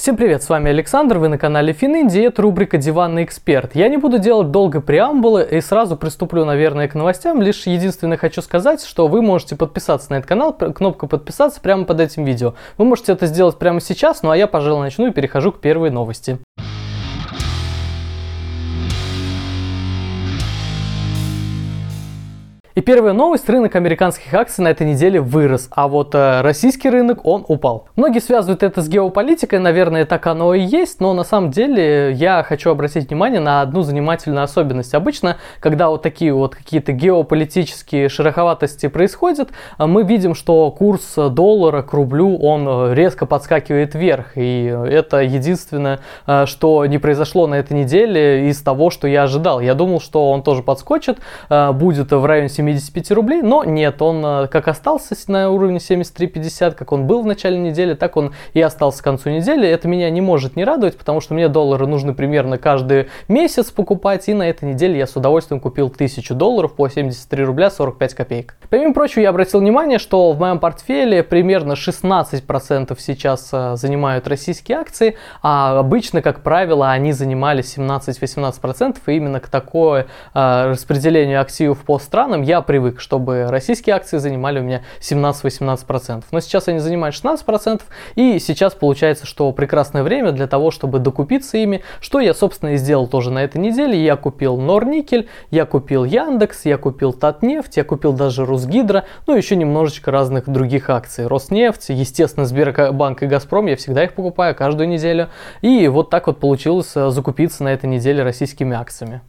Всем привет, с вами Александр, вы на канале Фининди, это рубрика «Диванный эксперт». Я не буду делать долго преамбулы и сразу приступлю, наверное, к новостям. Лишь единственное хочу сказать, что вы можете подписаться на этот канал, кнопка подписаться прямо под этим видео. Вы можете это сделать прямо сейчас, ну а я, пожалуй, начну и перехожу к первой новости. И первая новость, рынок американских акций на этой неделе вырос, а вот э, российский рынок, он упал. Многие связывают это с геополитикой, наверное, так оно и есть, но на самом деле я хочу обратить внимание на одну занимательную особенность. Обычно, когда вот такие вот какие-то геополитические шероховатости происходят, э, мы видим, что курс доллара к рублю, он э, резко подскакивает вверх, и это единственное, э, что не произошло на этой неделе из того, что я ожидал. Я думал, что он тоже подскочит, будет в районе 70 75 рублей, но нет, он э, как остался на уровне 73.50, как он был в начале недели, так он и остался к концу недели. Это меня не может не радовать, потому что мне доллары нужны примерно каждый месяц покупать, и на этой неделе я с удовольствием купил 1000 долларов по 73 рубля 45 копеек. Помимо прочего, я обратил внимание, что в моем портфеле примерно 16% сейчас э, занимают российские акции, а обычно, как правило, они занимали 17-18%, и именно к такое э, распределению активов по странам я привык, чтобы российские акции занимали у меня 17-18%. Но сейчас они занимают 16%, и сейчас получается, что прекрасное время для того, чтобы докупиться ими, что я, собственно, и сделал тоже на этой неделе. Я купил Норникель, я купил Яндекс, я купил Татнефть, я купил даже Русгидро, ну, еще немножечко разных других акций. Роснефть, естественно, Сбербанк и Газпром, я всегда их покупаю каждую неделю. И вот так вот получилось э, закупиться на этой неделе российскими акциями.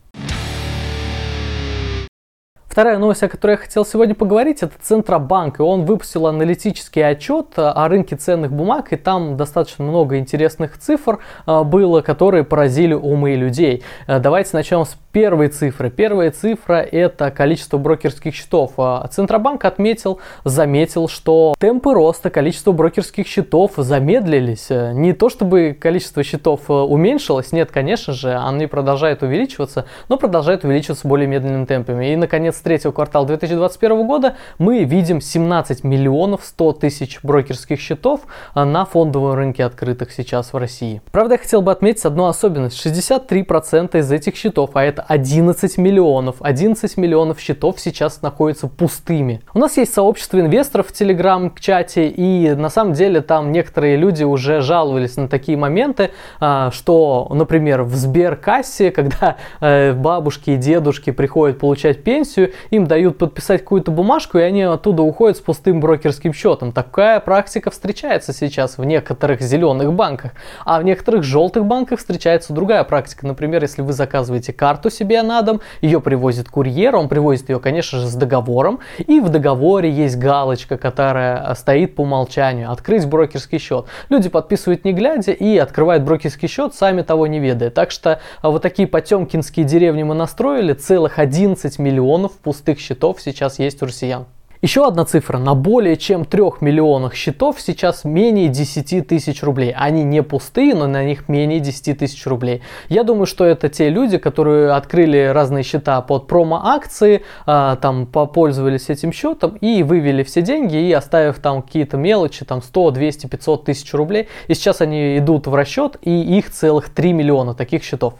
Вторая новость, о которой я хотел сегодня поговорить, это Центробанк. И он выпустил аналитический отчет э, о рынке ценных бумаг, и там достаточно много интересных цифр э, было, которые поразили умы людей. Э, давайте начнем с первой цифры. Первая цифра это количество брокерских счетов. Центробанк отметил, заметил, что темпы роста количества брокерских счетов замедлились. Не то чтобы количество счетов уменьшилось, нет, конечно же, они продолжают увеличиваться, но продолжают увеличиваться более медленными темпами. И, наконец, третьего квартала 2021 года мы видим 17 миллионов 100 тысяч брокерских счетов а, на фондовом рынке открытых сейчас в России. Правда, я хотел бы отметить одну особенность. 63% из этих счетов, а это 11 миллионов, 11 миллионов счетов сейчас находятся пустыми. У нас есть сообщество инвесторов в Телеграм-чате, и на самом деле там некоторые люди уже жаловались на такие моменты, а, что, например, в Сберкассе, когда э, бабушки и дедушки приходят получать пенсию, им дают подписать какую-то бумажку, и они оттуда уходят с пустым брокерским счетом. Такая практика встречается сейчас в некоторых зеленых банках, а в некоторых желтых банках встречается другая практика. Например, если вы заказываете карту себе на дом, ее привозит курьер, он привозит ее, конечно же, с договором, и в договоре есть галочка, которая стоит по умолчанию, открыть брокерский счет. Люди подписывают не глядя и открывают брокерский счет, сами того не ведая. Так что а, вот такие потемкинские деревни мы настроили, целых 11 миллионов пустых счетов сейчас есть у россиян. Еще одна цифра. На более чем 3 миллионах счетов сейчас менее 10 тысяч рублей. Они не пустые, но на них менее 10 тысяч рублей. Я думаю, что это те люди, которые открыли разные счета под промо-акции, э, там попользовались этим счетом и вывели все деньги и оставив там какие-то мелочи, там 100, 200, 500 тысяч рублей. И сейчас они идут в расчет и их целых 3 миллиона таких счетов.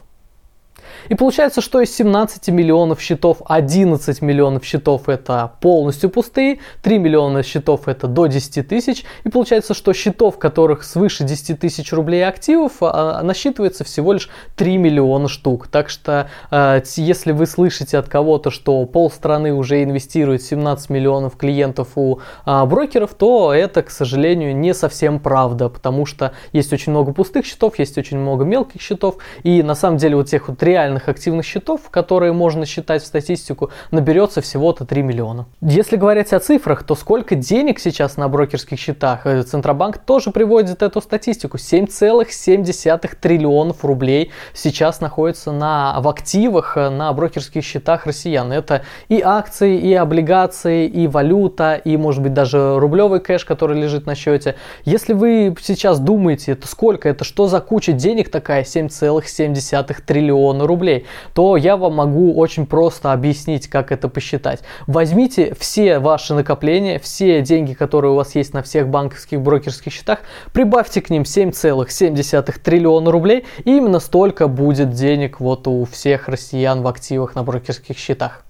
И получается, что из 17 миллионов счетов 11 миллионов счетов это полностью пустые, 3 миллиона счетов это до 10 тысяч. И получается, что счетов, которых свыше 10 тысяч рублей активов, а, насчитывается всего лишь 3 миллиона штук. Так что, а, если вы слышите от кого-то, что полстраны уже инвестирует 17 миллионов клиентов у а, брокеров, то это, к сожалению, не совсем правда, потому что есть очень много пустых счетов, есть очень много мелких счетов, и на самом деле вот тех вот реально реальных активных счетов, которые можно считать в статистику, наберется всего-то 3 миллиона. Если говорить о цифрах, то сколько денег сейчас на брокерских счетах? Э, Центробанк тоже приводит эту статистику. 7,7 триллионов рублей сейчас находится на, в активах э, на брокерских счетах россиян. Это и акции, и облигации, и валюта, и может быть даже рублевый кэш, который лежит на счете. Если вы сейчас думаете, это сколько, это что за куча денег такая, 7,7 триллиона рублей, рублей, то я вам могу очень просто объяснить, как это посчитать. Возьмите все ваши накопления, все деньги, которые у вас есть на всех банковских брокерских счетах, прибавьте к ним 7,7 триллиона рублей, и именно столько будет денег вот у всех россиян в активах на брокерских счетах.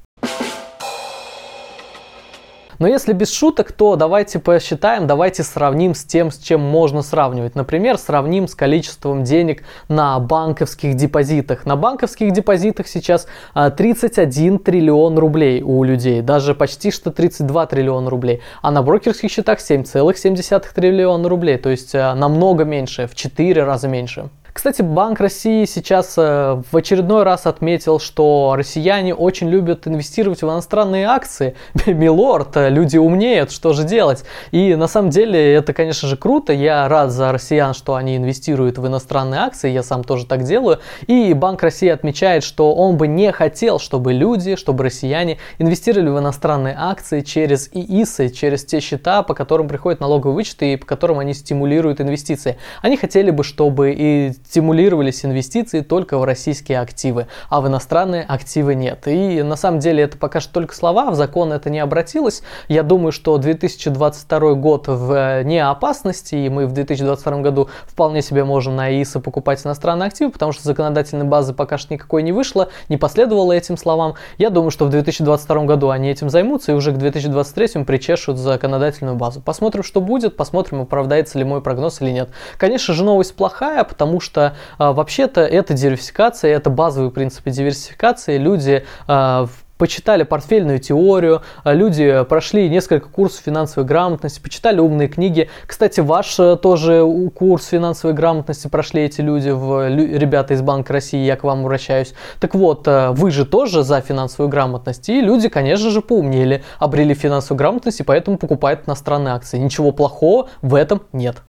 Но если без шуток, то давайте посчитаем, давайте сравним с тем, с чем можно сравнивать. Например, сравним с количеством денег на банковских депозитах. На банковских депозитах сейчас 31 а, триллион рублей у людей, даже почти что 32 триллиона рублей. А на брокерских счетах 7,7 триллиона рублей, то есть а, намного меньше, в 4 раза меньше. Кстати, Банк России сейчас э, в очередной раз отметил, что россияне очень любят инвестировать в иностранные акции. Милорд, люди умнеют, что же делать? И на самом деле это, конечно же, круто. Я рад за россиян, что они инвестируют в иностранные акции. Я сам тоже так делаю. И Банк России отмечает, что он бы не хотел, чтобы люди, чтобы россияне инвестировали в иностранные акции через ИИСы, через те счета, по которым приходят налоговые вычеты и по которым они стимулируют инвестиции. Они хотели бы, чтобы и стимулировались инвестиции только в российские активы, а в иностранные активы нет. И на самом деле это пока что только слова, в закон это не обратилось. Я думаю, что 2022 год в э, не опасности, и мы в 2022 году вполне себе можем на ИИСа покупать иностранные активы, потому что законодательной базы пока что никакой не вышло, не последовало этим словам. Я думаю, что в 2022 году они этим займутся и уже к 2023 причешут законодательную базу. Посмотрим, что будет, посмотрим, оправдается ли мой прогноз или нет. Конечно же, новость плохая, потому что что а, вообще-то это диверсификация, это базовые принципы диверсификации. Люди а, почитали портфельную теорию, а, люди прошли несколько курсов финансовой грамотности, почитали умные книги. Кстати, ваш э, тоже курс финансовой грамотности прошли эти люди, в, ребята из Банка России, я к вам обращаюсь. Так вот, э, вы же тоже за финансовую грамотность, и люди, конечно же, поумнели, обрели финансовую грамотность, и поэтому покупают иностранные акции. Ничего плохого в этом нет.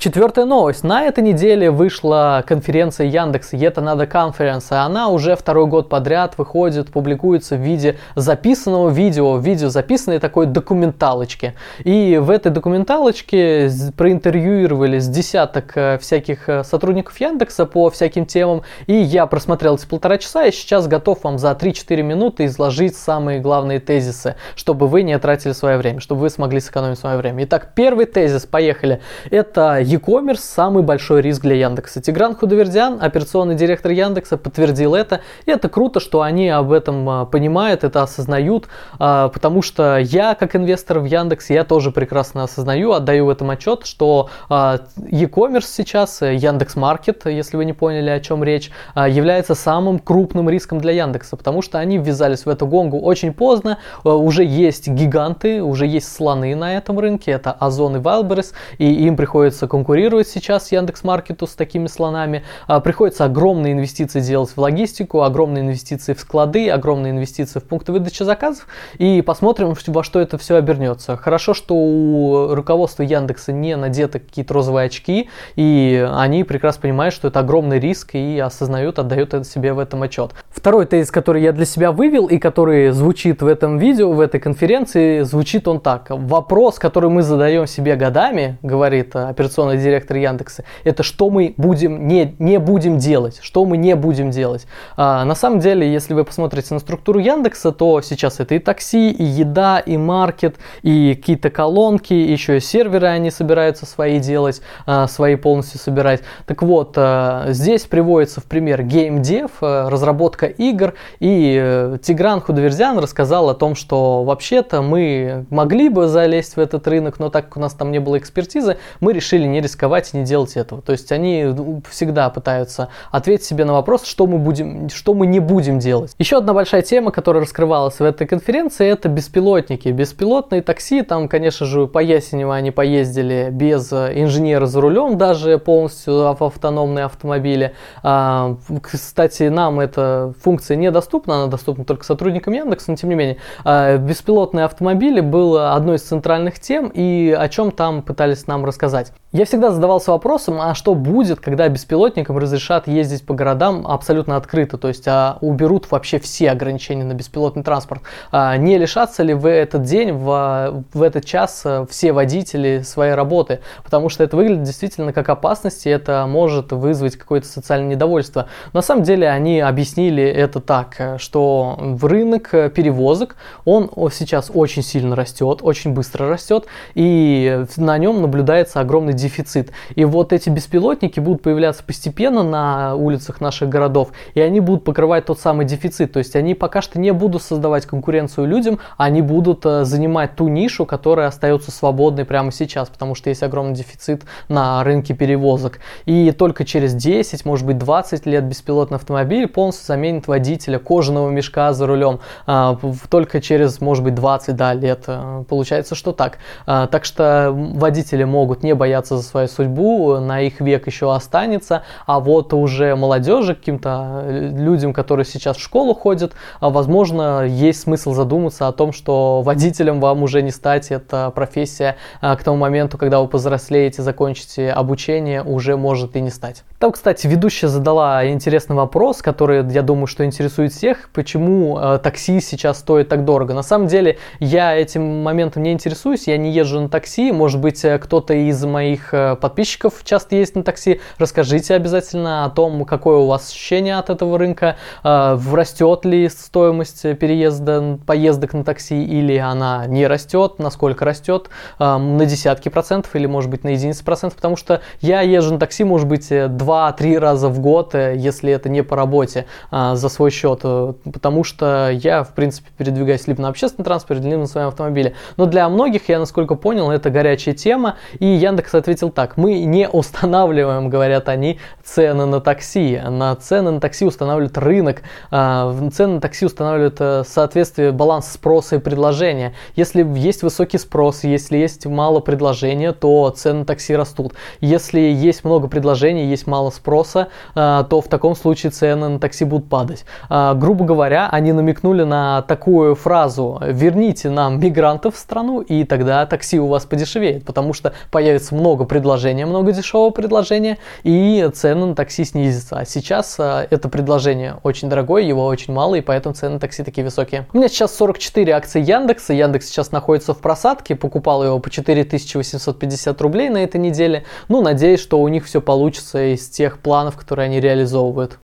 Четвертая новость. На этой неделе вышла конференция Яндекс Это надо конференция. Она уже второй год подряд выходит, публикуется в виде записанного видео, видео записанной такой документалочки. И в этой документалочке проинтервьюировали с десяток э, всяких э, сотрудников Яндекса по всяким темам. И я просмотрел эти полтора часа и сейчас готов вам за 3-4 минуты изложить самые главные тезисы, чтобы вы не тратили свое время, чтобы вы смогли сэкономить свое время. Итак, первый тезис, поехали. Это e-commerce самый большой риск для Яндекса. Тигран Худовердян, операционный директор Яндекса, подтвердил это. И это круто, что они об этом а, понимают, это осознают, а, потому что я, как инвестор в Яндекс, я тоже прекрасно осознаю, отдаю в этом отчет, что а, e-commerce сейчас, Яндекс Маркет, если вы не поняли, о чем речь, является самым крупным риском для Яндекса, потому что они ввязались в эту гонгу очень поздно, уже есть гиганты, уже есть слоны на этом рынке, это Озон и Wildberries, и им приходится конкурировать конкурировать сейчас с Яндекс.Маркету с такими слонами. А, приходится огромные инвестиции делать в логистику, огромные инвестиции в склады, огромные инвестиции в пункты выдачи заказов. И посмотрим, во что это все обернется. Хорошо, что у руководства Яндекса не надеты какие-то розовые очки, и они прекрасно понимают, что это огромный риск и осознают, отдают себе в этом отчет. Второй тезис, который я для себя вывел и который звучит в этом видео, в этой конференции, звучит он так. Вопрос, который мы задаем себе годами, говорит операционный операционный директор Яндекса, это что мы будем не, не будем делать, что мы не будем делать. А, на самом деле, если вы посмотрите на структуру Яндекса, то сейчас это и такси, и еда, и маркет, и какие-то колонки, еще и серверы они собираются свои делать, а, свои полностью собирать. Так вот, а, здесь приводится в пример геймдев, а, разработка игр, и а, Тигран Худоверзян рассказал о том, что вообще-то мы могли бы залезть в этот рынок, но так как у нас там не было экспертизы, мы решили не рисковать и не делать этого. То есть они ну, всегда пытаются ответить себе на вопрос, что мы, будем, что мы не будем делать. Еще одна большая тема, которая раскрывалась в этой конференции, это беспилотники. Беспилотные такси, там, конечно же, по Ясенево они поездили без инженера за рулем, даже полностью в автономные автомобили. А, кстати, нам эта функция недоступна, она доступна только сотрудникам Яндекса, но тем не менее. А, беспилотные автомобили было одной из центральных тем, и о чем там пытались нам рассказать. Я всегда задавался вопросом, а что будет, когда беспилотникам разрешат ездить по городам абсолютно открыто, то есть а, уберут вообще все ограничения на беспилотный транспорт. А, не лишатся ли в этот день, в, в этот час а, все водители своей работы? Потому что это выглядит действительно как опасность, и это может вызвать какое-то социальное недовольство. На самом деле они объяснили это так, что в рынок перевозок, он сейчас очень сильно растет, очень быстро растет, и на нем наблюдается огромный дефицит. И вот эти беспилотники будут появляться постепенно на улицах наших городов, и они будут покрывать тот самый дефицит. То есть они пока что не будут создавать конкуренцию людям, они будут э, занимать ту нишу, которая остается свободной прямо сейчас, потому что есть огромный дефицит на рынке перевозок. И только через 10, может быть 20 лет беспилотный автомобиль полностью заменит водителя кожаного мешка за рулем. А, только через, может быть, 20 да, лет. Э, получается, что так. А, так что водители могут не бояться свою судьбу, на их век еще останется, а вот уже молодежи, каким-то э, людям, которые сейчас в школу ходят, а, возможно, есть смысл задуматься о том, что водителем вам уже не стать, это профессия к тому моменту, когда вы повзрослеете, закончите обучение, уже может и не стать. Там, кстати, ведущая задала интересный вопрос, который, я думаю, что интересует всех, почему э, такси сейчас стоит так дорого. На самом деле, я этим моментом не интересуюсь, я не езжу на такси, может быть, э, кто-то из моих э, подписчиков часто ездит на такси, расскажите обязательно о том, какое у вас ощущение от этого рынка, э, растет ли стоимость переезда, поездок на такси, или она не растет, насколько растет, э, на десятки процентов, или, может быть, на единицы процентов, потому что я езжу на такси, может быть, два 2-3 раза в год, если это не по работе, за свой счет, потому что я, в принципе, передвигаюсь либо на общественном транспорте, либо на своем автомобиле. Но для многих, я насколько понял, это горячая тема, и Яндекс ответил так, мы не устанавливаем, говорят они, цены на такси, на цены на такси устанавливает рынок, а, цены на такси устанавливает э, соответствие баланс спроса и предложения. Если есть высокий спрос, если есть мало предложения, то цены на такси растут. Если есть много предложений, есть мало спроса, а, то в таком случае цены на такси будут падать. А, грубо говоря, они намекнули на такую фразу «верните нам мигрантов в страну, и тогда такси у вас подешевеет», потому что появится много предложения, много дешевого предложения, и цены на такси снизятся. А сейчас а, это предложение очень дорогое, его очень мало, и поэтому цены на такси такие высокие. У меня сейчас 44 акции Яндекса, Яндекс сейчас находится в просадке, покупал его по 4850 рублей на этой неделе. Ну, надеюсь, что у них все получится и тех планов, которые они реализовывают.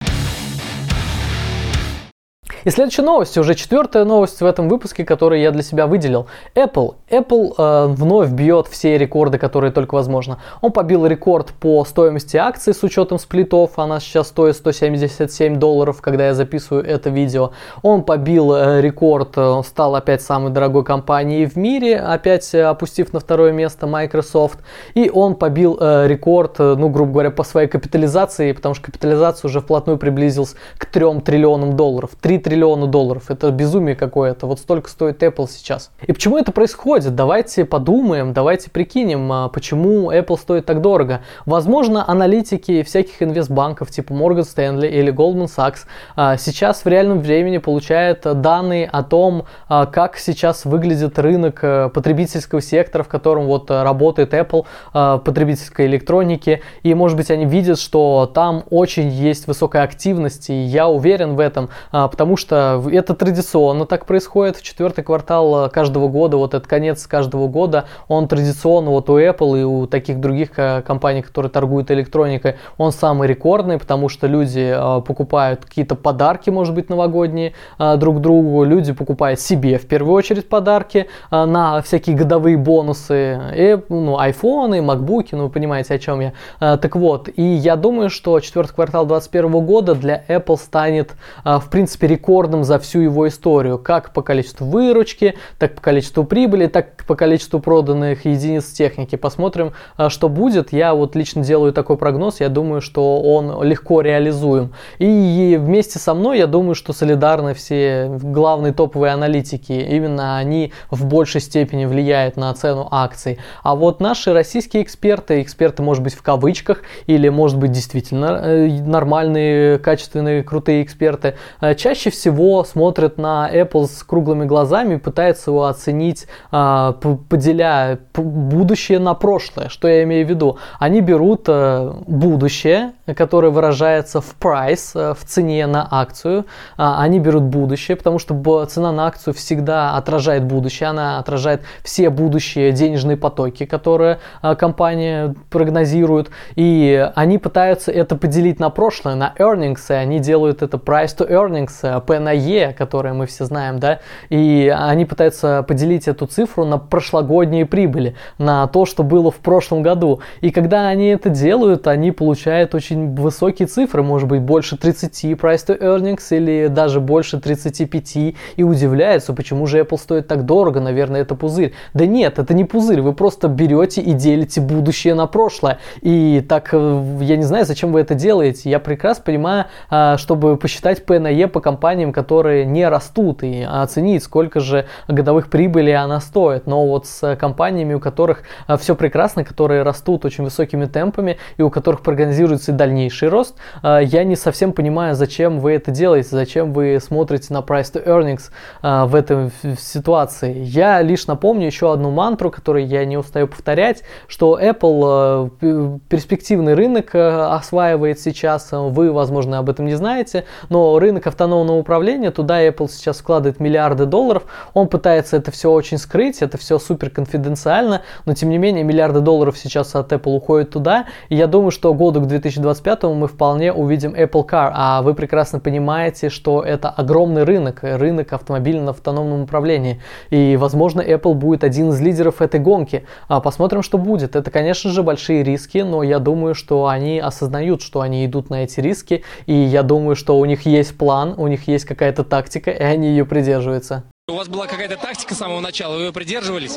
И следующая новость, уже четвертая новость в этом выпуске, которую я для себя выделил. Apple. Apple э, вновь бьет все рекорды, которые только возможно. Он побил рекорд по стоимости акций с учетом сплитов. Она сейчас стоит 177 долларов, когда я записываю это видео. Он побил э, рекорд, э, стал опять самой дорогой компанией в мире, опять э, опустив на второе место Microsoft. И он побил э, рекорд, э, ну, грубо говоря, по своей капитализации, потому что капитализация уже вплотную приблизилась к 3 триллионам долларов. 3 триллиона триллиона долларов. Это безумие какое-то. Вот столько стоит Apple сейчас. И почему это происходит? Давайте подумаем, давайте прикинем, а, почему Apple стоит так дорого. Возможно, аналитики всяких инвестбанков типа Morgan Stanley или Goldman Sachs а, сейчас в реальном времени получают данные о том, а, как сейчас выглядит рынок потребительского сектора, в котором вот работает Apple, потребительской электроники. И, может быть, они видят, что там очень есть высокая активность, и я уверен в этом, потому что что это традиционно так происходит. В четвертый квартал э, каждого года, вот этот конец каждого года, он традиционно вот у Apple и у таких других э, компаний, которые торгуют электроникой, он самый рекордный, потому что люди э, покупают какие-то подарки, может быть, новогодние друг другу, люди покупают себе в первую очередь подарки на всякие годовые бонусы, и, ну, айфоны, макбуки, ну, вы понимаете, о чем я. Так вот, и я думаю, что четвертый квартал 2021 года для Apple станет, в принципе, рекордным рекордным за всю его историю, как по количеству выручки, так по количеству прибыли, так по количеству проданных единиц техники. Посмотрим, а, что будет. Я вот лично делаю такой прогноз, я думаю, что он легко реализуем. И вместе со мной, я думаю, что солидарны все главные топовые аналитики. Именно они в большей степени влияют на цену акций. А вот наши российские эксперты, эксперты, может быть, в кавычках, или, может быть, действительно э, нормальные, качественные, крутые эксперты, э, чаще всего всего смотрят на Apple с круглыми глазами и пытаются его оценить, а, поделяя будущее на прошлое. Что я имею в виду? Они берут э, будущее, которое выражается в price, э, в цене на акцию. А, они берут будущее, потому что цена на акцию всегда отражает будущее, она отражает все будущие денежные потоки, которые а, компания прогнозирует. И они пытаются это поделить на прошлое, на earnings, и они делают это price to earnings, P на E, которое мы все знаем, да, и они пытаются поделить эту цифру на прошлогодние прибыли, на то, что было в прошлом году. И когда они это делают, они получают очень высокие цифры, может быть, больше 30 price to earnings или даже больше 35, и удивляются, почему же Apple стоит так дорого, наверное, это пузырь. Да нет, это не пузырь, вы просто берете и делите будущее на прошлое. И так, э, я не знаю, зачем вы это делаете. Я прекрасно понимаю, а, чтобы посчитать P на E по компаниям, которые не растут, и оценить, сколько же годовых прибыли она стоит. Но вот с компаниями, у которых а, все прекрасно, которые растут очень высокими темпами, и у которых прогнозируется дальнейший рост, а, я не совсем понимаю, зачем вы это делаете, зачем вы смотрите на price to earnings в этой ситуации. Я лишь напомню еще одну мантру, которую я не устаю повторять, что Apple э, перспективный рынок э, осваивает сейчас, вы, возможно, об этом не знаете, но рынок автономного управления, туда Apple сейчас вкладывает миллиарды долларов, он пытается это все очень скрыть, это все супер конфиденциально, но тем не менее миллиарды долларов сейчас от Apple уходят туда, и я думаю, что году к 2025 мы вполне увидим Apple Car, а вы прекрасно понимаете, что это огромный рынок, рынок автомобиля на автономном управлении, и, возможно, Apple будет один из лидеров этой гонки. А посмотрим, что будет. Это, конечно же, большие риски, но я думаю, что они осознают, что они идут на эти риски, и я думаю, что у них есть план, у них есть какая-то тактика, и они ее придерживаются. У вас была какая-то тактика с самого начала, вы ее придерживались?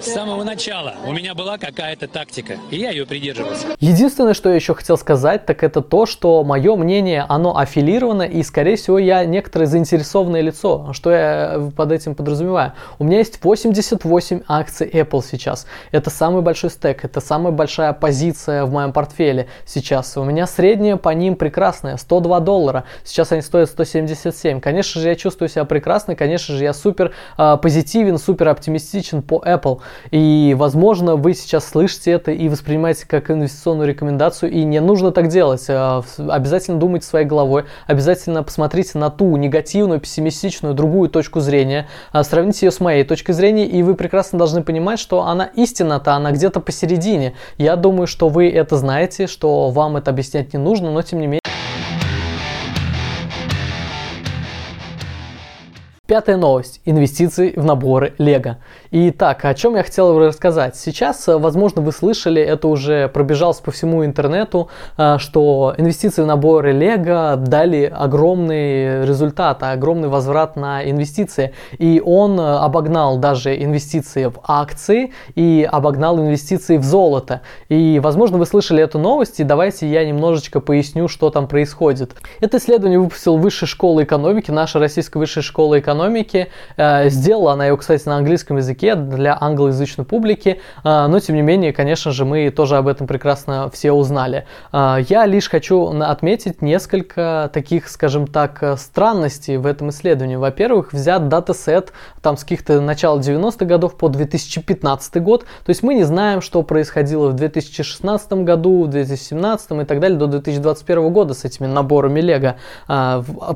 С самого начала у меня была какая-то тактика, и я ее придерживался. Единственное, что я еще хотел сказать, так это то, что мое мнение, оно аффилировано, и, скорее всего, я некоторое заинтересованное лицо. Что я под этим подразумеваю? У меня есть 88 акций Apple сейчас. Это самый большой стек, это самая большая позиция в моем портфеле сейчас. У меня средняя по ним прекрасная, 102 доллара. Сейчас они стоят 177. Конечно же, я чувствую себя прекрасно, конечно же, я супер э, позитивен, супер оптимистичен по Apple. И, возможно, вы сейчас слышите это и воспринимаете как инвестиционную рекомендацию, и не нужно так делать. Э, обязательно думайте своей головой, обязательно посмотрите на ту негативную, пессимистичную, другую точку зрения, э, сравните ее с моей точкой зрения, и вы прекрасно должны понимать, что она истина-то, она где-то посередине. Я думаю, что вы это знаете, что вам это объяснять не нужно, но тем не менее. Пятая новость. Инвестиции в наборы Лего. Итак, о чем я хотел рассказать. Сейчас, э, возможно, вы слышали, это уже пробежалось по всему интернету, э, что инвестиции в наборы Лего дали огромный результат, огромный возврат на инвестиции. И он э, обогнал даже инвестиции в акции и обогнал инвестиции в золото. И, возможно, вы слышали эту новость, и давайте я немножечко поясню, что там происходит. Это исследование выпустил Высшая школа экономики, наша российская высшая школа экономики сделала она ее, кстати, на английском языке для англоязычной публики, э, но тем не менее, конечно же, мы тоже об этом прекрасно все узнали. Э, я лишь хочу отметить несколько таких, скажем так, странностей в этом исследовании. Во-первых, взят датасет там с каких-то начала 90-х годов по 2015 год, то есть мы не знаем, что происходило в 2016 году, в 2017 и так далее до 2021 года с этими наборами Лего.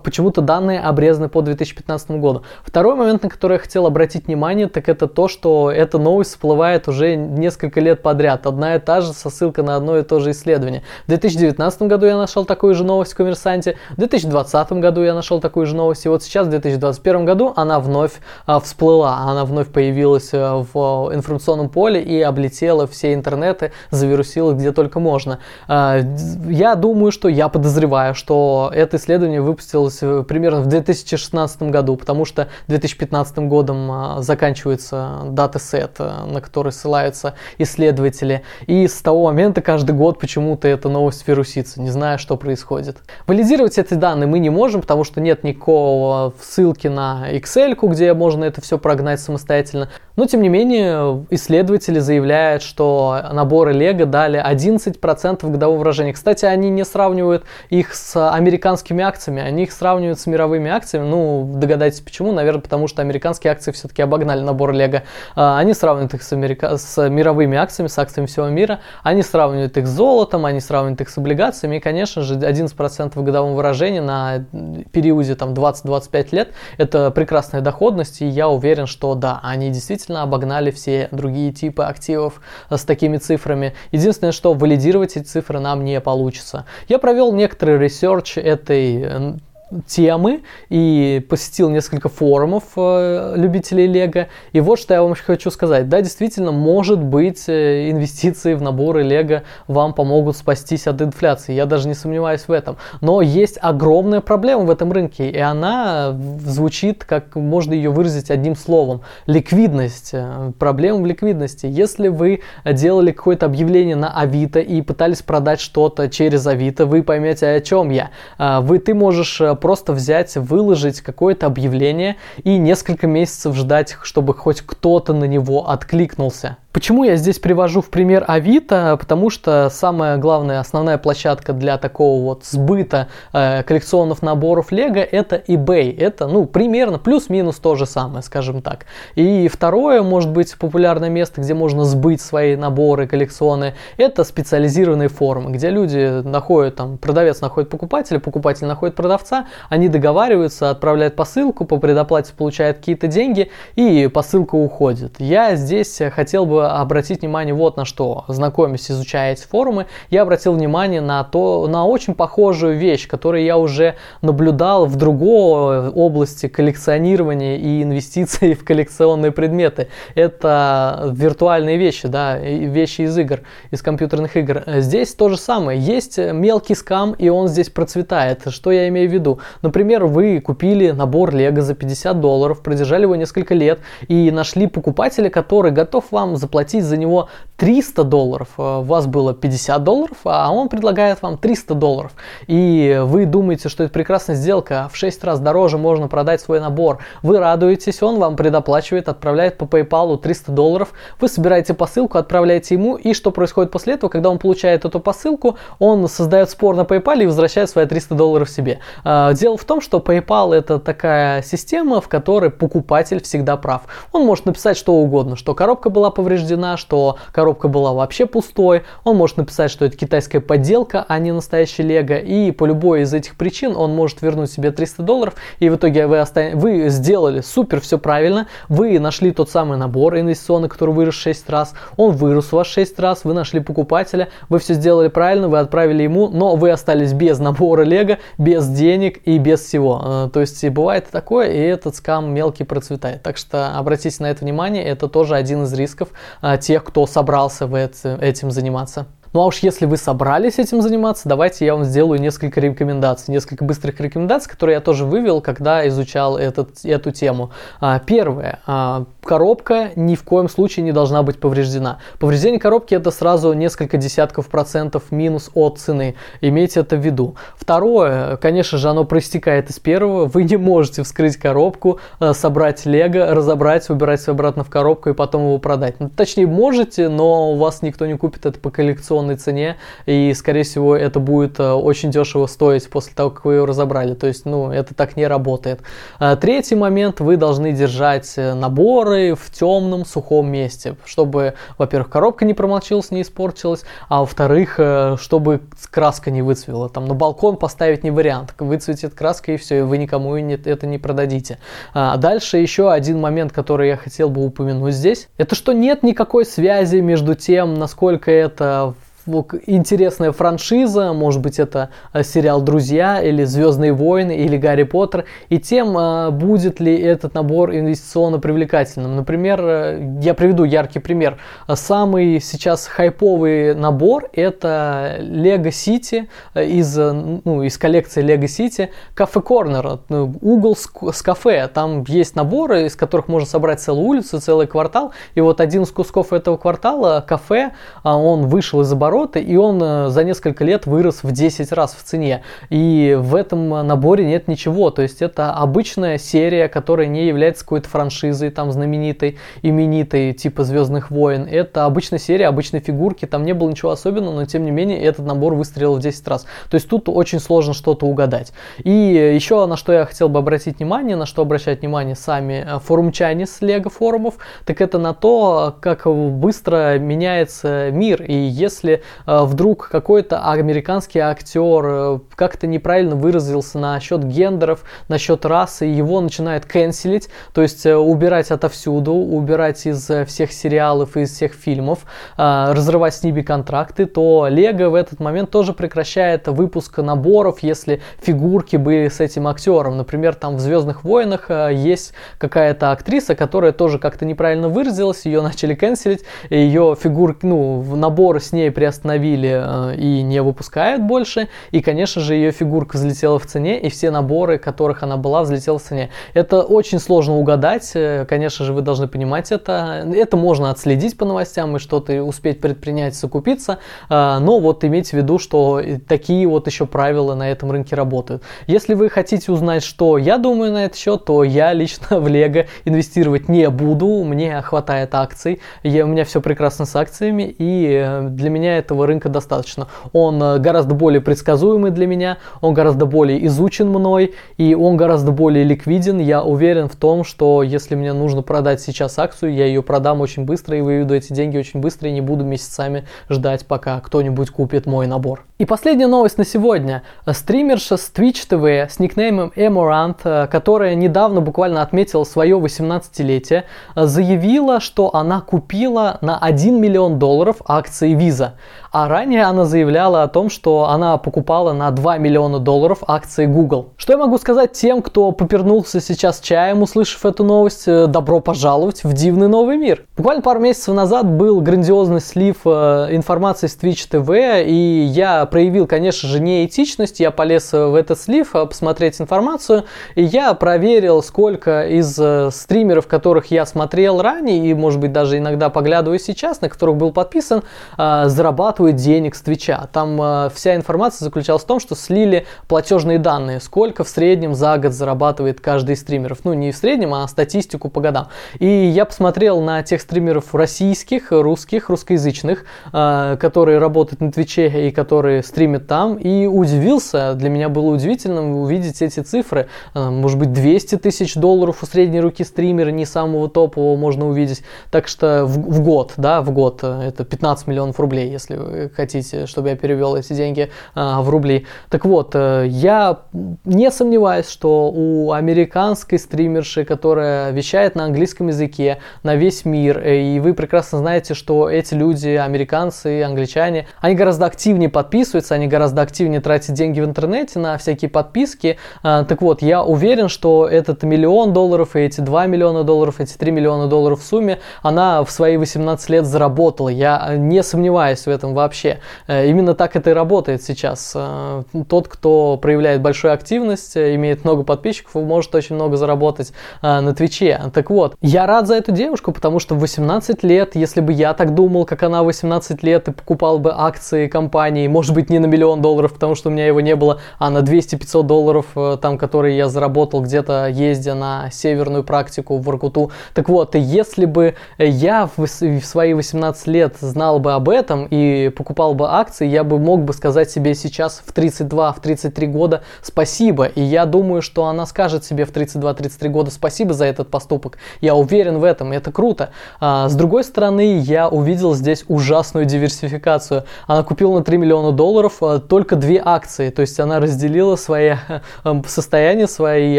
Почему-то данные обрезаны по 2015 году году. Второй момент, на который я хотел обратить внимание, так это то, что эта новость всплывает уже несколько лет подряд. Одна и та же со ссылкой на одно и то же исследование. В 2019 году я нашел такую же новость в «Коммерсанте», в 2020 году я нашел такую же новость, и вот сейчас, в 2021 году, она вновь а, всплыла, она вновь появилась а, в информационном поле и облетела все интернеты, завирусила где только можно. А, я думаю, что я подозреваю, что это исследование выпустилось э, примерно в 2016 году, потому что 2015 годом заканчивается датасет, на который ссылаются исследователи. И с того момента каждый год почему-то эта новость вирусится, не зная, что происходит. Валидировать эти данные мы не можем, потому что нет никакого ссылки на Excel, где можно это все прогнать самостоятельно. Но, тем не менее, исследователи заявляют, что наборы Лего дали 11% годового выражения. Кстати, они не сравнивают их с американскими акциями, они их сравнивают с мировыми акциями. Ну, догадайтесь почему. Наверное, потому что американские акции все-таки обогнали набор Лего. А, они сравнивают их с, америка... с мировыми акциями, с акциями всего мира. Они сравнивают их с золотом, они сравнивают их с облигациями. И, конечно же, 11% в годовом выражении на периоде там, 20-25 лет – это прекрасная доходность. И я уверен, что да, они действительно действительно обогнали все другие типы активов э, с такими цифрами. Единственное, что валидировать эти цифры нам не получится. Я провел некоторый research этой темы и посетил несколько форумов э, любителей Лего. И вот что я вам еще хочу сказать. Да, действительно, может быть, э, инвестиции в наборы Лего вам помогут спастись от инфляции. Я даже не сомневаюсь в этом. Но есть огромная проблема в этом рынке, и она звучит, как можно ее выразить одним словом. Ликвидность. Э, проблема в ликвидности. Если вы делали какое-то объявление на Авито и пытались продать что-то через Авито, вы поймете, о чем я. Э, вы, ты можешь просто взять, выложить какое-то объявление и несколько месяцев ждать, чтобы хоть кто-то на него откликнулся. Почему я здесь привожу в пример Авито? Потому что самая главная, основная площадка для такого вот сбыта э, коллекционных наборов Лего это eBay. Это, ну, примерно плюс-минус то же самое, скажем так. И второе, может быть, популярное место, где можно сбыть свои наборы коллекционные, это специализированные форумы, где люди находят, там, продавец находит покупателя, покупатель находит продавца, они договариваются, отправляют посылку, по предоплате получают какие-то деньги, и посылка уходит. Я здесь хотел бы обратить внимание вот на что. Знакомясь, изучая эти форумы, я обратил внимание на то, на очень похожую вещь, которую я уже наблюдал в другой области коллекционирования и инвестиций в коллекционные предметы. Это виртуальные вещи, да, вещи из игр, из компьютерных игр. Здесь то же самое. Есть мелкий скам, и он здесь процветает. Что я имею в виду? Например, вы купили набор Лего за 50 долларов, продержали его несколько лет и нашли покупателя, который готов вам заплатить за него 300 долларов, э, у вас было 50 долларов, а он предлагает вам 300 долларов. И вы думаете, что это прекрасная сделка, в 6 раз дороже можно продать свой набор. Вы радуетесь, он вам предоплачивает, отправляет по PayPal 300 долларов, вы собираете посылку, отправляете ему, и что происходит после этого, когда он получает эту посылку, он создает спор на PayPal и возвращает свои 300 долларов себе. Э, дело в том, что PayPal это такая система, в которой покупатель всегда прав. Он может написать что угодно, что коробка была повреждена, что коробка была вообще пустой. Он может написать, что это китайская подделка, а не настоящий Лего. И по любой из этих причин он может вернуть себе 300 долларов. И в итоге вы, остан... вы сделали супер все правильно. Вы нашли тот самый набор инвестиционный, который вырос 6 раз. Он вырос у вас 6 раз. Вы нашли покупателя. Вы все сделали правильно, вы отправили ему. Но вы остались без набора Лего, без денег и без всего. Э, то есть бывает такое, и этот скам мелкий процветает. Так что обратите на это внимание. Это тоже один из рисков а, тех, кто собрался в это, этим заниматься. Ну а уж если вы собрались этим заниматься, давайте я вам сделаю несколько рекомендаций, несколько быстрых рекомендаций, которые я тоже вывел, когда изучал этот, эту тему. А, первое. А, коробка ни в коем случае не должна быть повреждена. Повреждение коробки это сразу несколько десятков процентов минус от цены. Имейте это в виду. Второе, конечно же, оно проистекает из первого. Вы не можете вскрыть коробку, а, собрать лего, разобрать, убирать все обратно в коробку и потом его продать. Ну, точнее, можете, но у вас никто не купит это по коллекционному акционной цене, и, скорее всего, это будет э, очень дешево стоить после того, как вы ее разобрали. То есть, ну, это так не работает. А, третий момент, вы должны держать э, наборы в темном, сухом месте, чтобы, во-первых, коробка не промолчилась, не испортилась, а во-вторых, э, чтобы краска не выцвела. Там на балкон поставить не вариант. Выцветит краска и все, и вы никому это не продадите. А дальше еще один момент, который я хотел бы упомянуть здесь, это что нет никакой связи между тем, насколько это интересная франшиза, может быть это э, сериал «Друзья» или «Звездные войны» или «Гарри Поттер», и тем, э, будет ли этот набор инвестиционно привлекательным. Например, э, я приведу яркий пример. Самый сейчас хайповый набор – это Lego City из, ну, из коллекции Lego City Кафе Корнер, угол с, с кафе. Там есть наборы, из которых можно собрать целую улицу, целый квартал, и вот один из кусков этого квартала, кафе, он вышел из оборота обороты, и он э, за несколько лет вырос в 10 раз в цене. И в этом наборе нет ничего. То есть это обычная серия, которая не является какой-то франшизой там знаменитой, именитой, типа Звездных войн. Это обычная серия, обычные фигурки, там не было ничего особенного, но тем не менее этот набор выстрелил в 10 раз. То есть тут очень сложно что-то угадать. И еще на что я хотел бы обратить внимание, на что обращать внимание сами э, форумчане с Лего форумов, так это на то, как быстро меняется мир. И если вдруг какой-то американский актер э, как-то неправильно выразился насчет гендеров, насчет расы, его начинают канцелить, то есть убирать отовсюду, убирать из всех сериалов, из всех фильмов, разрывать с ними контракты, то Лего в этот момент тоже прекращает выпуск наборов, если фигурки были с этим актером. Например, там в Звездных войнах есть какая-то актриса, которая тоже как-то неправильно выразилась, ее начали канцелить, ее фигур, ну, набор с ней приостановили э, и не выпускают больше, и, конечно же, ее фигурка взлетела в цене, и все наборы, которых она была, взлетела в цене. Это очень сложно угадать, э, конечно же, вы должны понимать это. Это можно отследить по новостям и что-то успеть предпринять, закупиться, э, но вот имейте в виду, что такие вот еще правила на этом рынке работают. Если вы хотите узнать, что я думаю на этот счет, то я лично в Лего инвестировать не буду, мне хватает акций, я, у меня все прекрасно с акциями, и для меня этого рынка достаточно. Он э, гораздо более предсказуемый для меня, он гораздо более изучен мной, и он гораздо более ликвиден. Я уверен в том, что если мне нужно продать сейчас акцию, я ее продам очень быстро и выведу эти деньги очень быстро, и не буду месяцами ждать, пока кто-нибудь купит мой набор. И последняя новость на сегодня. Стримерша с Twitch TV с никнеймом Эморант, э, которая недавно буквально отметила свое 18-летие, заявила, что она купила на 1 миллион долларов акции Visa. А ранее она заявляла о том, что она покупала на 2 миллиона долларов акции Google. Что я могу сказать тем, кто попернулся сейчас чаем, услышав эту новость? Э, добро пожаловать в дивный новый мир. Буквально пару месяцев назад был грандиозный слив э, информации с Twitch TV, и я проявил, конечно же, неэтичность. Я полез в этот слив э, посмотреть информацию, и я проверил, сколько из стримеров, которых я смотрел ранее, и, может быть, даже иногда поглядываю сейчас, на которых был подписан, зарабатывают зарабатывают денег с Твича. Там э, вся информация заключалась в том, что слили платежные данные, сколько в среднем за год зарабатывает каждый из стримеров. Ну, не в среднем, а статистику по годам. И я посмотрел на тех стримеров российских, русских, русскоязычных, э, которые работают на Твиче и которые стримят там, и удивился. Для меня было удивительным увидеть эти цифры. Э, может быть, 200 тысяч долларов у средней руки стримера, не самого топового, можно увидеть. Так что в, в год, да, в год э, это 15 миллионов рублей, если вы хотите, чтобы я перевел эти деньги а, в рубли. Так вот, э, я не сомневаюсь, что у американской стримерши, которая вещает на английском языке на весь мир, э, и вы прекрасно знаете, что эти люди, американцы, англичане, они гораздо активнее подписываются, они гораздо активнее тратят деньги в интернете на всякие подписки. А, так вот, я уверен, что этот миллион долларов и эти 2 миллиона долларов, эти 3 миллиона долларов в сумме, она в свои 18 лет заработала. Я не сомневаюсь в этом вообще. Э, именно так это и работает сейчас. Э, тот, кто проявляет большую активность, э, имеет много подписчиков, может очень много заработать на Твиче. Так вот, я рад за эту девушку, потому что в 18 лет, если бы я так думал, как она в 18 лет, и покупал бы акции компании, может быть, не на миллион долларов, потому что у меня его не было, а на 200-500 долларов, там, которые я заработал где-то ездя на северную практику в Воркуту. Так вот, если бы я в свои 18 лет знал бы об этом и покупал бы акции, я бы мог бы сказать себе сейчас в 32, в 33 года спасибо. И я думаю, что она скажет себе в 32-33 года спасибо за этот поступок. Я уверен в этом, это круто. А, с другой стороны, я увидел здесь ужасную диверсификацию. Она купила на 3 миллиона долларов а, только две акции, то есть она разделила свои состояние, свои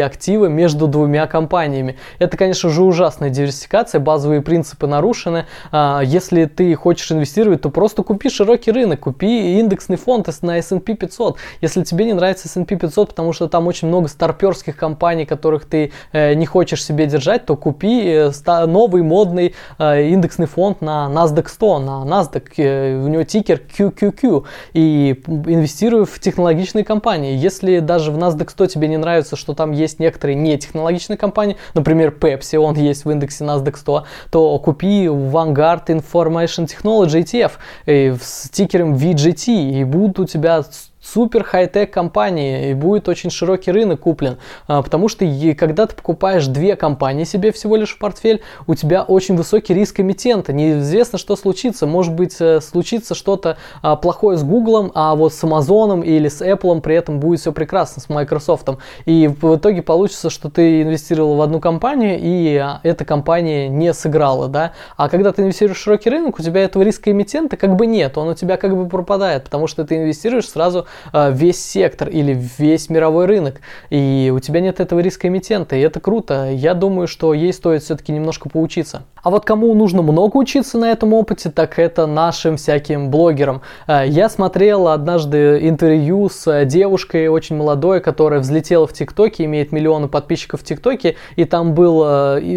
активы между двумя компаниями. Это, конечно же, ужасная диверсификация, базовые принципы нарушены. А, если ты хочешь инвестировать, то просто купи широкий рынок, купи индексный фонд на S&P 500. Если тебе не нравится S&P 500, потому что там очень много старперских компаний, которых ты э, не хочешь себе держать, то купи э, новый модный э, индексный фонд на NASDAQ 100, на NASDAQ, у него тикер QQQ, и инвестируй в технологичные компании. Если даже в NASDAQ 100 тебе не нравится, что там есть некоторые нетехнологичные компании, например, Pepsi, он есть в индексе NASDAQ 100, то купи Vanguard Information Technology ETF. С тикером VGT, и будут у тебя супер хай-тек компании, и будет очень широкий рынок куплен. А, потому что когда ты покупаешь две компании себе всего лишь в портфель, у тебя очень высокий риск эмитента. Неизвестно, что случится. Может быть, э, случится что-то а, плохое с Google, а вот с Amazon или с Apple при этом будет все прекрасно, с Microsoft. И в итоге получится, что ты инвестировал в одну компанию, и а, эта компания не сыграла, да. А когда ты инвестируешь в широкий рынок, у тебя этого риска эмитента как бы нет, он у тебя как бы пропадает, потому что ты инвестируешь сразу весь сектор или весь мировой рынок, и у тебя нет этого риска эмитента, и это круто. Я думаю, что ей стоит все-таки немножко поучиться. А вот кому нужно много учиться на этом опыте, так это нашим всяким блогерам. Э, я смотрел однажды интервью с девушкой очень молодой, которая взлетела в ТикТоке, имеет миллионы подписчиков в ТикТоке, и там был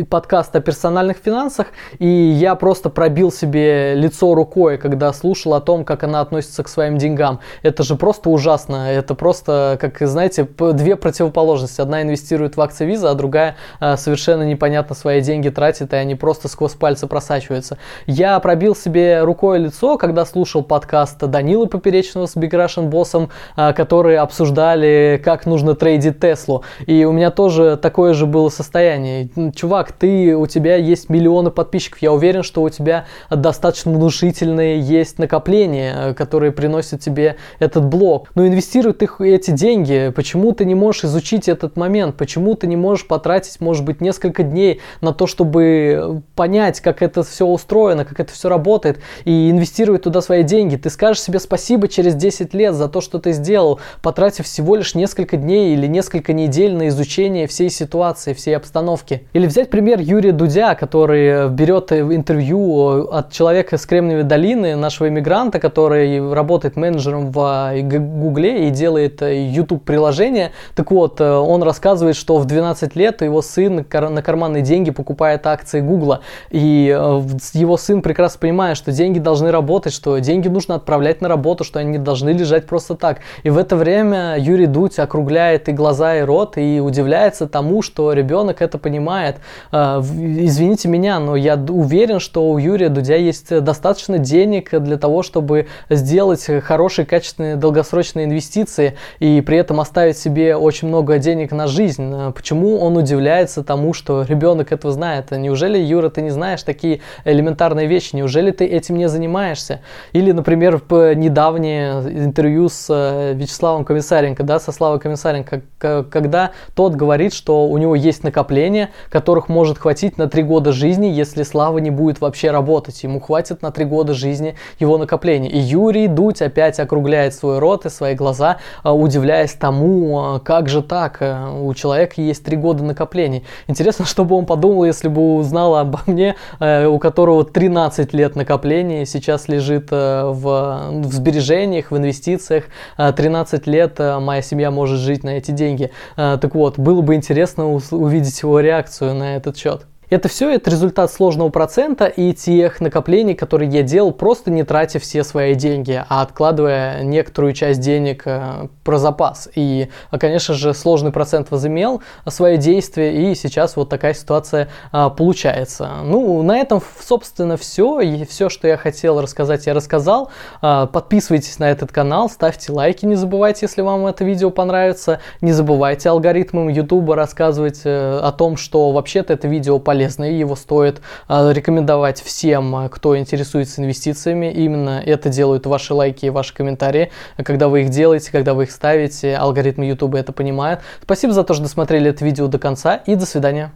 подкаст о персональных финансах, и я просто пробил себе лицо рукой, когда слушал о том, как она относится к своим деньгам. Это же просто просто ужасно. Это просто, как знаете, две противоположности. Одна инвестирует в акции виза, а другая э, совершенно непонятно свои деньги тратит, и они просто сквозь пальцы просачиваются. Я пробил себе рукой лицо, когда слушал подкаст Данилы Поперечного с Big Russian Bossом, э, которые обсуждали, как нужно трейдить Теслу. И у меня тоже такое же было состояние. Чувак, ты, у тебя есть миллионы подписчиков. Я уверен, что у тебя достаточно внушительные есть накопления, э, которые приносят тебе этот блок блок. Но инвестируют их эти деньги. Почему ты не можешь изучить этот момент? Почему ты не можешь потратить, может быть, несколько дней на то, чтобы понять, как это все устроено, как это все работает, и инвестировать туда свои деньги? Ты скажешь себе спасибо через 10 лет за то, что ты сделал, потратив всего лишь несколько дней или несколько недель на изучение всей ситуации, всей обстановки. Или взять пример Юрия Дудя, который берет интервью от человека с Кремниевой долины, нашего иммигранта, который работает менеджером в Гугле и делает э, приложение. Так вот, э, он рассказывает, что в 12 лет его сын на карманные деньги покупает акции Гугла. И э, его сын прекрасно понимает, что деньги должны работать, что деньги нужно отправлять на работу, что они не должны лежать просто так. И в это время Юрий Дудь округляет и глаза, и рот, и удивляется тому, что ребенок это понимает. Извините меня, но я уверен, что у Юрия Дудя есть достаточно денег для того, чтобы сделать хорошие, качественные долгосрочные долгосрочные инвестиции и при этом оставить себе очень много денег на жизнь. Э, почему он удивляется тому, что ребенок этого знает? Неужели, Юра, ты не знаешь такие элементарные вещи? Неужели ты этим не занимаешься? Или, например, в недавнее интервью с э, Вячеславом Комиссаренко, да, со Славой Комиссаренко, когда тот говорит, что у него есть накопления, которых может хватить на три года жизни, если Слава не будет вообще работать. Ему хватит на три года жизни его накопления. И Юрий Дудь опять округляет свой рот и свои глаза, а, удивляясь тому, а, как же так, э, у человека есть три года накоплений. Интересно, что бы он подумал, если бы узнал обо мне, э, у которого 13 лет накоплений, сейчас лежит э, в, в сбережениях, в инвестициях, 13 лет моя семья может жить на эти деньги. Так вот, было бы интересно увидеть его реакцию на этот счет. Это все это результат сложного процента и тех накоплений, которые я делал, просто не тратя все свои деньги, а откладывая некоторую часть денег э, про запас. И, а, конечно же, сложный процент возымел свои действия, и сейчас вот такая ситуация а, получается. Ну, на этом, собственно, все. И все, что я хотел рассказать, я рассказал. Подписывайтесь на этот канал, ставьте лайки, не забывайте, если вам это видео понравится. Не забывайте алгоритмам YouTube рассказывать э, о том, что вообще-то это видео полезно полезный, его стоит а, рекомендовать всем, а, кто интересуется инвестициями. Именно это делают ваши лайки и ваши комментарии. Когда вы их делаете, когда вы их ставите, алгоритмы YouTube это понимают. Спасибо за то, что досмотрели это видео до конца и до свидания.